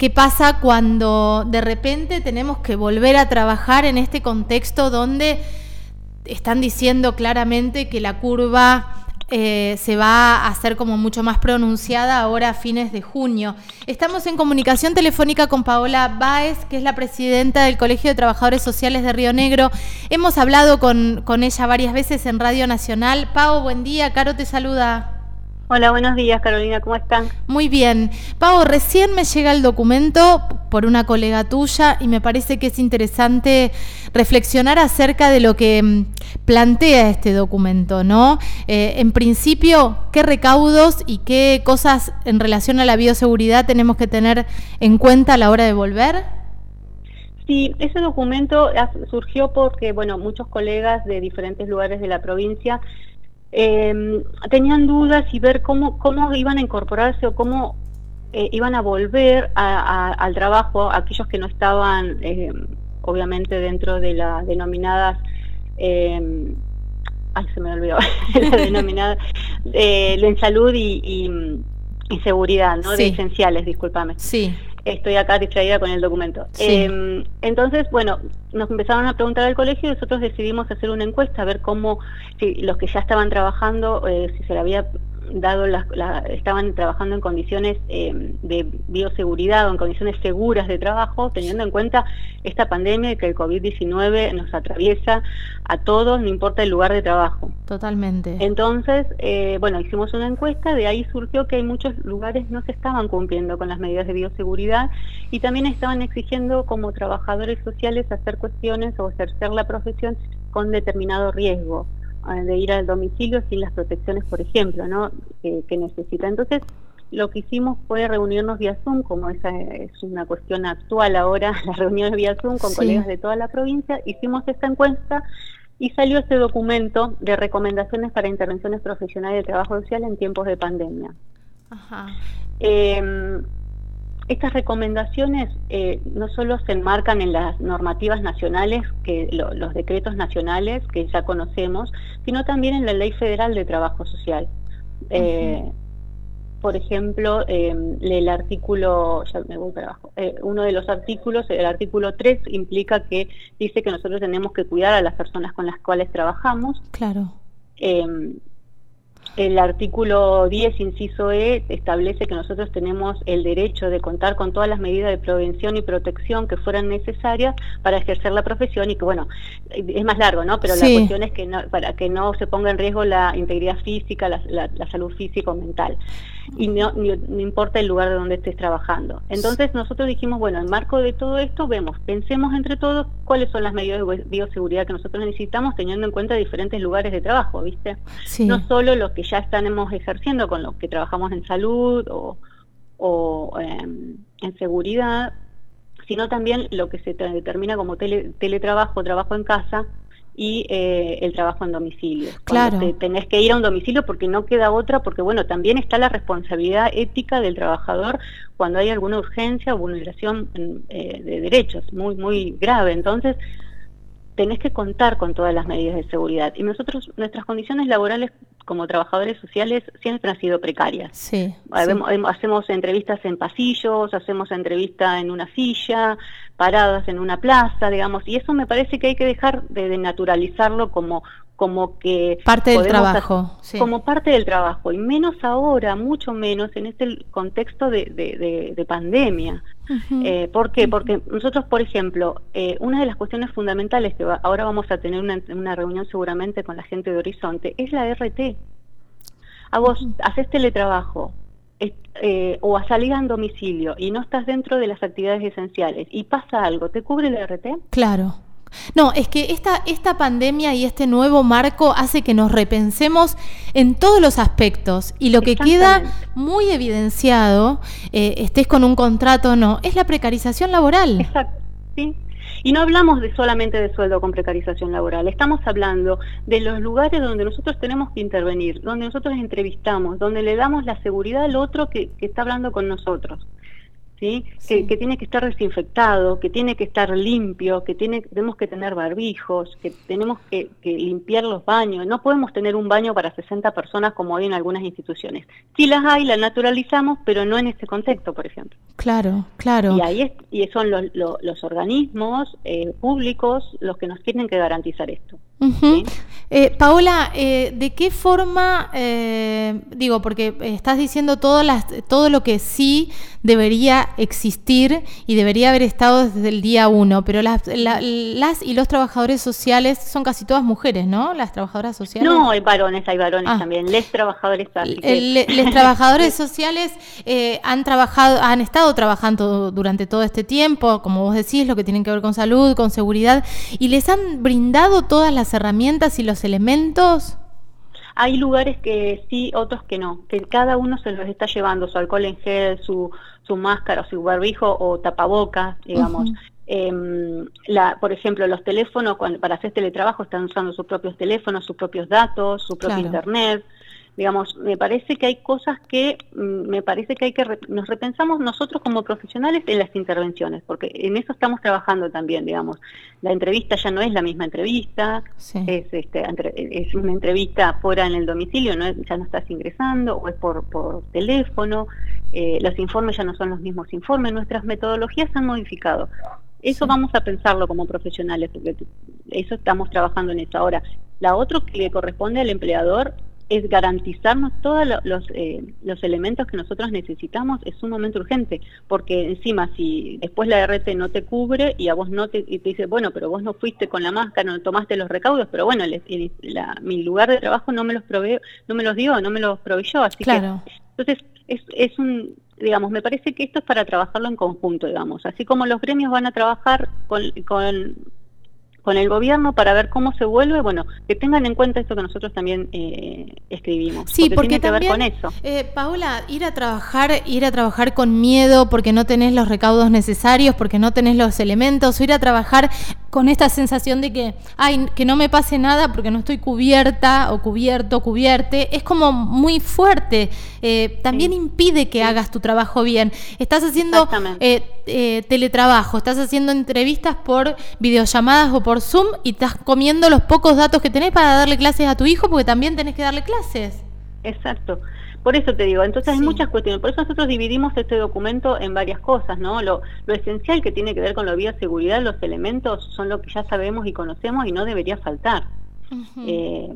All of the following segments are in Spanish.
¿Qué pasa cuando de repente tenemos que volver a trabajar en este contexto donde están diciendo claramente que la curva eh, se va a hacer como mucho más pronunciada ahora a fines de junio. Estamos en comunicación telefónica con Paola Báez, que es la presidenta del Colegio de Trabajadores Sociales de Río Negro. Hemos hablado con, con ella varias veces en Radio Nacional. Pao, buen día. Caro te saluda. Hola, buenos días Carolina, ¿cómo están? Muy bien. Pau, recién me llega el documento por una colega tuya y me parece que es interesante reflexionar acerca de lo que mm, plantea este documento, ¿no? Eh, en principio, ¿qué recaudos y qué cosas en relación a la bioseguridad tenemos que tener en cuenta a la hora de volver? Sí, ese documento surgió porque, bueno, muchos colegas de diferentes lugares de la provincia eh, tenían dudas y ver cómo, cómo iban a incorporarse o cómo eh, iban a volver al trabajo aquellos que no estaban, eh, obviamente, dentro de las denominadas... Eh, ay, se me olvidó, la denominada en salud y, seguridad, ¿no? De esenciales, discúlpame. Sí estoy acá distraída con el documento. Em, entonces, bueno, nos empezaron a preguntar al colegio y nosotros decidimos hacer una encuesta, a ver cómo, si los que ya estaban trabajando, eh, si se le había dado las, estaban trabajando en condiciones eh, de bioseguridad o en condiciones seguras de trabajo, teniendo en cuenta esta pandemia y que el COVID-19 nos atraviesa a todos, no importa el lugar de trabajo. Totalmente. Entonces, eh, bueno, hicimos una encuesta, de ahí surgió que hay muchos lugares no se estaban cumpliendo con las medidas de bioseguridad y también estaban exigiendo como trabajadores sociales hacer cuestiones o ejercer la profesión con determinado riesgo. Eh, de ir al domicilio sin las protecciones, por ejemplo, ¿no? que necesita. Entonces, lo que hicimos fue reunirnos vía Zoom, como esa es una cuestión actual ahora, las reuniones vía Zoom con colegas de toda la provincia, hicimos esta encuesta y salió este documento de recomendaciones para intervenciones profesionales de trabajo social en tiempos de pandemia. Ajá. Eh, estas recomendaciones eh, no solo se enmarcan en las normativas nacionales, que los decretos nacionales que ya conocemos, sino también en la Ley Federal de Trabajo Social. Eh, por ejemplo, eh, el artículo, ya me voy para abajo, uno de los artículos, el artículo 3, implica que dice que nosotros tenemos que cuidar a las personas con las cuales trabajamos. Claro. El artículo 10, inciso E, establece que nosotros tenemos el derecho de contar con todas las medidas de prevención y protección que fueran necesarias para ejercer la profesión y que, bueno, es más largo, ¿no? Pero la cuestión es que no, para que no se ponga en riesgo la integridad física, la, salud física o mental. Y no, no, importa el lugar de donde estés trabajando. Entonces nosotros dijimos, bueno, en marco de todo esto, vemos, pensemos entre todos cuáles son las medidas de bioseguridad que nosotros necesitamos teniendo en cuenta diferentes lugares de trabajo, ¿viste? No solo los que ya estamos ejerciendo con los que trabajamos en salud o, em, en seguridad, sino también lo que se determina como teletrabajo, trabajo en casa y eh, el trabajo en domicilio. Claro. tenés que ir a un domicilio porque no queda otra, porque bueno, también está la responsabilidad ética del trabajador cuando hay alguna urgencia o vulneración eh, de derechos muy, muy grave. Entonces, tenés que contar con todas las medidas de seguridad. Y nosotros, nuestras condiciones laborales como trabajadores sociales siempre han sido precarias. Sí, Hacemos entrevistas en pasillos, hacemos entrevistas en una silla, paradas en una plaza, digamos, y eso me parece que hay que dejar de, naturalizarlo como como que parte del trabajo como parte del trabajo y menos ahora mucho menos en este contexto de, pandemia eh, ¿por qué? porque nosotros por ejemplo eh, una de las cuestiones fundamentales que ahora vamos a tener una, una reunión seguramente con la gente de Horizonte es la RT a vos haces teletrabajo eh, o a salir a domicilio y no estás dentro de las actividades esenciales y pasa algo, ¿te cubre el RT? Claro. No, es que esta, esta pandemia y este nuevo marco hace que nos repensemos en todos los aspectos y lo que queda muy evidenciado, eh, estés con un contrato o no, es la precarización laboral. Exacto, sí. Y no hablamos de solamente de sueldo con precarización laboral, estamos hablando de los lugares donde nosotros tenemos que intervenir, donde nosotros entrevistamos, donde le damos la seguridad al otro que, que está hablando con nosotros. ¿Sí? Que, tiene que estar desinfectado, que tiene que estar limpio, que tiene, tenemos que tener barbijos, que tenemos que, limpiar los baños. No podemos tener un baño para 60 personas como hay en algunas instituciones. Si las hay, las naturalizamos, pero no en este contexto, por ejemplo. Claro, claro. Y ahí y son los, los, organismos eh, públicos los que nos tienen que garantizar esto. Eh, Paola, eh, ¿de qué forma, eh, digo, porque estás diciendo todo, las, todo lo que sí debería existir y debería haber estado desde el día uno, pero las, las y los trabajadores sociales son casi todas mujeres, ¿no? Las trabajadoras sociales. No, hay varones, hay varones ah. también, les trabajadores sociales. Les trabajadores sociales han trabajado, han estado trabajando durante todo este tiempo, como vos decís, lo que tienen que ver con salud, con seguridad, y les han brindado todas las herramientas y los elementos? Hay lugares que sí, otros que no, que cada uno se los está llevando, su alcohol en gel, su, su máscara, su barbijo o tapabocas, digamos. Em, la, por ejemplo, los teléfonos, cuando, para hacer teletrabajo están usando sus propios teléfonos, sus propios datos, su propio internet digamos, me parece que hay cosas que mm, me parece que hay que nos repensamos nosotros como profesionales en las intervenciones, porque en eso estamos trabajando también, digamos. La entrevista ya no es la misma entrevista, es, este, es una entrevista fuera en el domicilio, no ya no estás ingresando o es por, por teléfono, eh, los informes ya no son los mismos informes, nuestras metodologías se han modificado. Eso vamos a pensarlo como profesionales, porque eso estamos trabajando en eso. Ahora, la otra que le corresponde al empleador es garantizarnos todos los, eh, los elementos que nosotros necesitamos es sumamente urgente, porque encima si después la RT no te cubre y a vos no te, y te dice, bueno, pero vos no fuiste con la máscara, no tomaste los recaudos, pero bueno, mi lugar de trabajo no me los provee, no me los dio, no me los proveyó, así claro. que entonces es, es un digamos, me parece que esto es para trabajarlo en conjunto, digamos, así como los gremios van a trabajar con, con con el gobierno para ver cómo se vuelve, bueno, que tengan en cuenta esto que nosotros también eh, escribimos. Sí, porque, tiene que ver con eso. Eh, Paola, ir a trabajar, ir a trabajar con miedo porque no tenés los recaudos necesarios, porque no tenés los elementos, o ir a trabajar con esta sensación de que, ay, que no me pase nada porque no estoy cubierta o cubierto, cubierte, es como muy fuerte. Eh, también impide que hagas tu trabajo bien. Estás haciendo teletrabajo, estás haciendo entrevistas por videollamadas o por por Zoom y estás comiendo los pocos datos que tenés para darle clases a tu hijo porque también tenés que darle clases. Exacto. Por eso te digo, entonces hay muchas cuestiones. Por eso nosotros dividimos este documento en varias cosas, ¿no? Lo, esencial que tiene que ver con la bioseguridad, los elementos son lo que ya sabemos y conocemos y no debería faltar. Eh,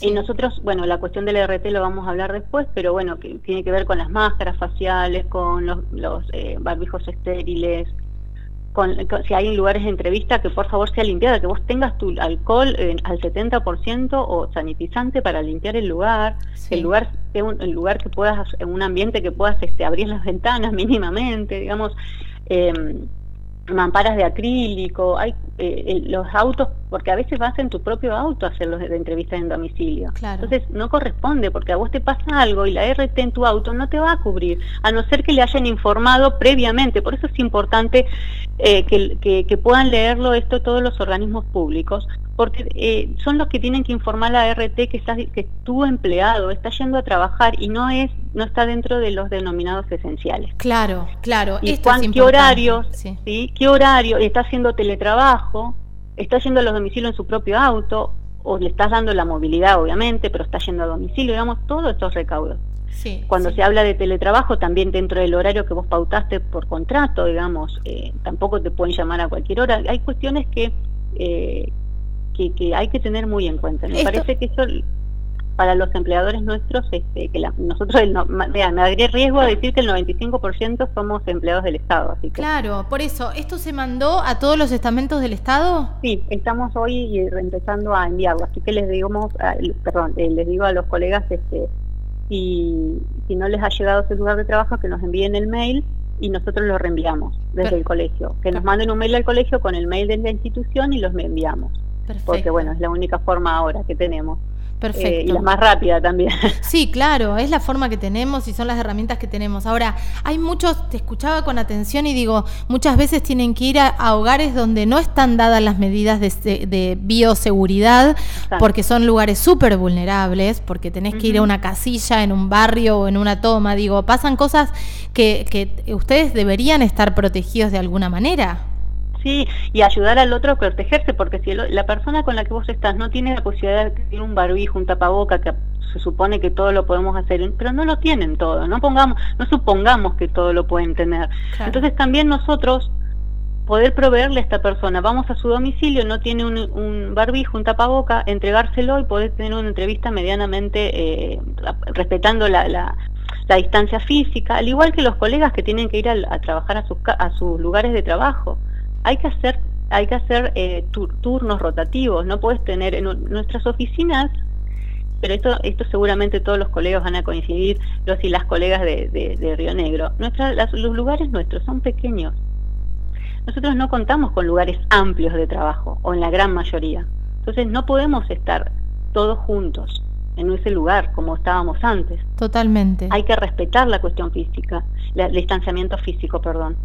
y nosotros, bueno, la cuestión del RT lo vamos a hablar después, pero bueno, que tiene que ver con las máscaras faciales, con los, eh, barbijos estériles, si hay lugares de entrevista, que por favor sea limpiada, que vos tengas tu alcohol eh, al 70% o sanitizante para limpiar el lugar, el lugar sea un el lugar que puedas, en un ambiente que puedas este, abrir las ventanas mínimamente, digamos. Eh, mamparas de acrílico, hay eh, los autos, porque a veces vas en tu propio auto a hacer los de entrevistas en domicilio. Entonces no corresponde, porque a vos te pasa algo y la RT en tu auto no te va a cubrir, a no ser que le hayan informado previamente. Por eso es importante eh, que, que, puedan leerlo esto todos los organismos públicos, porque eh, son los que tienen que informar a la RT que, estás, que tu empleado está yendo a trabajar y no es no está dentro de los denominados esenciales. Claro, claro. Y qué horarios, sí. qué horario, está haciendo teletrabajo, está yendo a los domicilios en su propio auto, o le estás dando la movilidad, obviamente, pero está yendo a domicilio, digamos, todos estos recaudos. Sí, Cuando se habla de teletrabajo, también dentro del horario que vos pautaste por contrato, digamos, eh, tampoco te pueden llamar a cualquier hora. Hay cuestiones que, eh, que, hay que tener muy en cuenta. Me parece que eso para los empleadores nuestros, este, que nosotros, el me daría riesgo de decir que el 95% somos empleados del Estado. Así Claro, por eso, ¿esto se mandó a todos los estamentos del Estado? Sí, estamos hoy empezando a enviarlo, así que les digo, perdón, eh, les digo a los colegas, este, si, si no les ha llegado ese lugar de trabajo, que nos envíen el mail y nosotros lo reenviamos desde el colegio. Que nos manden un mail al colegio con el mail de la institución y los enviamos. Porque bueno, es la única forma ahora que tenemos. Perfecto. Eh, y la más rápida también. Sí, claro, es la forma que tenemos y son las herramientas que tenemos. Ahora, hay muchos, te escuchaba con atención y digo, muchas veces tienen que ir a, hogares donde no están dadas las medidas de, bioseguridad, porque son lugares súper vulnerables, porque tenés que ir a una casilla en un barrio o en una toma. Digo, pasan cosas que, que ustedes deberían estar protegidos de alguna manera. Sí, y ayudar al otro a protegerse, porque si la persona con la que vos estás no tiene la posibilidad de tener un barbijo, un tapaboca, que se supone que todo lo podemos hacer, pero no lo tienen todo, no pongamos, no supongamos que todo lo pueden tener. Entonces también nosotros poder proveerle a esta persona, vamos a su domicilio, no tiene un, barbijo, un tapaboca, entregárselo y poder tener una entrevista medianamente eh, respetando la, la, distancia física, al igual que los colegas que tienen que ir a, trabajar a sus, a sus lugares de trabajo hay que hacer, hay que hacer eh, turnos rotativos, no puedes tener en nuestras oficinas, pero esto, esto seguramente todos los colegas van a coincidir, los y las colegas de, Río Negro. los lugares nuestros son pequeños. Nosotros no contamos con lugares amplios de trabajo, o en la gran mayoría. Entonces no podemos estar todos juntos en ese lugar como estábamos antes. Totalmente. Hay que respetar la cuestión física, el distanciamiento físico, perdón.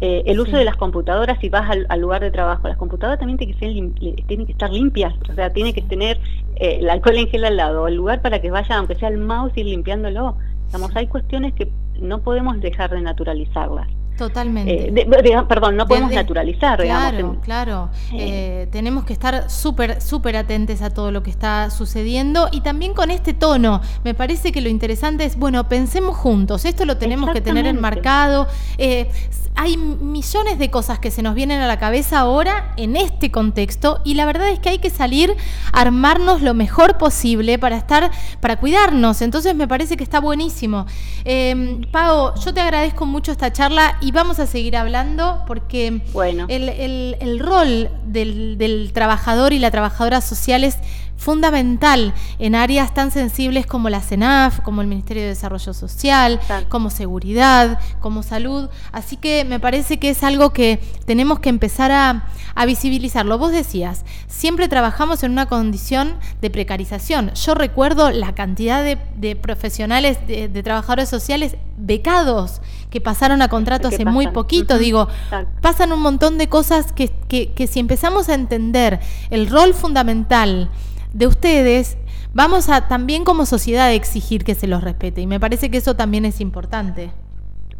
Eh, el uso de las computadoras, si vas al, lugar de trabajo, las computadoras también tienen que, tienen que estar limpias, o sea, tiene que tener eh, el alcohol en gel al lado, el lugar para que vaya, aunque sea el mouse, ir limpiándolo. Digamos, hay cuestiones que no podemos dejar de naturalizarlas. Totalmente. Eh, perdón, no podemos naturalizar, claro, Claro, eh, tenemos que estar súper, súper atentos a todo lo que está sucediendo y también con este tono. Me parece que lo interesante es, bueno, pensemos juntos, esto lo tenemos que tener enmarcado. Eh, hay millones de cosas que se nos vienen a la cabeza ahora en este contexto y la verdad es que hay que salir a armarnos lo mejor posible para estar, para cuidarnos. Entonces me parece que está buenísimo. Eh, Pau, yo te agradezco mucho esta charla y vamos a seguir hablando porque bueno. el, rol del, del trabajador y la trabajadora social es fundamental en áreas tan sensibles como la CENAF, como el Ministerio de Desarrollo Social, como seguridad, como salud. Así que me parece que es algo que tenemos que empezar a, visibilizarlo. Vos decías, siempre trabajamos en una condición de precarización. Yo recuerdo la cantidad de, profesionales, de, trabajadores sociales becados que pasaron a contrato hace muy poquito. Digo, pasan un montón de cosas que, que si empezamos a entender el rol fundamental, de ustedes, vamos a también como sociedad exigir que se los respete. Y me parece que eso también es importante.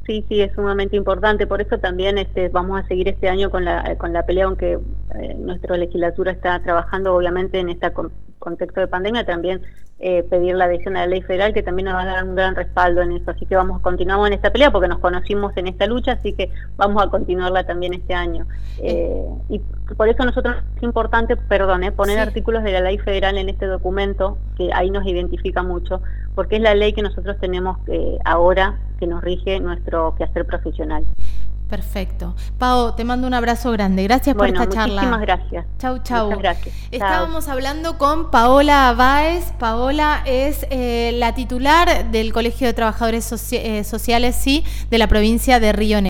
Sí, sí, es sumamente importante. Por eso también este, vamos a seguir este año con la, con la pelea, aunque eh, nuestra legislatura está trabajando obviamente en este contexto de pandemia, también eh, pedir la adhesión a la ley federal, que también nos va a dar un gran respaldo en eso. Así que vamos, continuamos en esta pelea porque nos conocimos en esta lucha, así que vamos a continuarla también este año. Eh, y por eso nosotros es importante, perdón, eh, poner artículos de la ley federal en este documento, que ahí nos identifica mucho, porque es la ley que nosotros tenemos ahora que nos rige nuestro quehacer profesional. Perfecto. Pau, te mando un abrazo grande. Gracias por esta charla. Muchísimas gracias. Chau, chau. Muchas gracias. Estábamos hablando con Paola Báez. Paola es eh, la titular del Colegio de Trabajadores eh, Sociales, sí, de la provincia de Río Negro.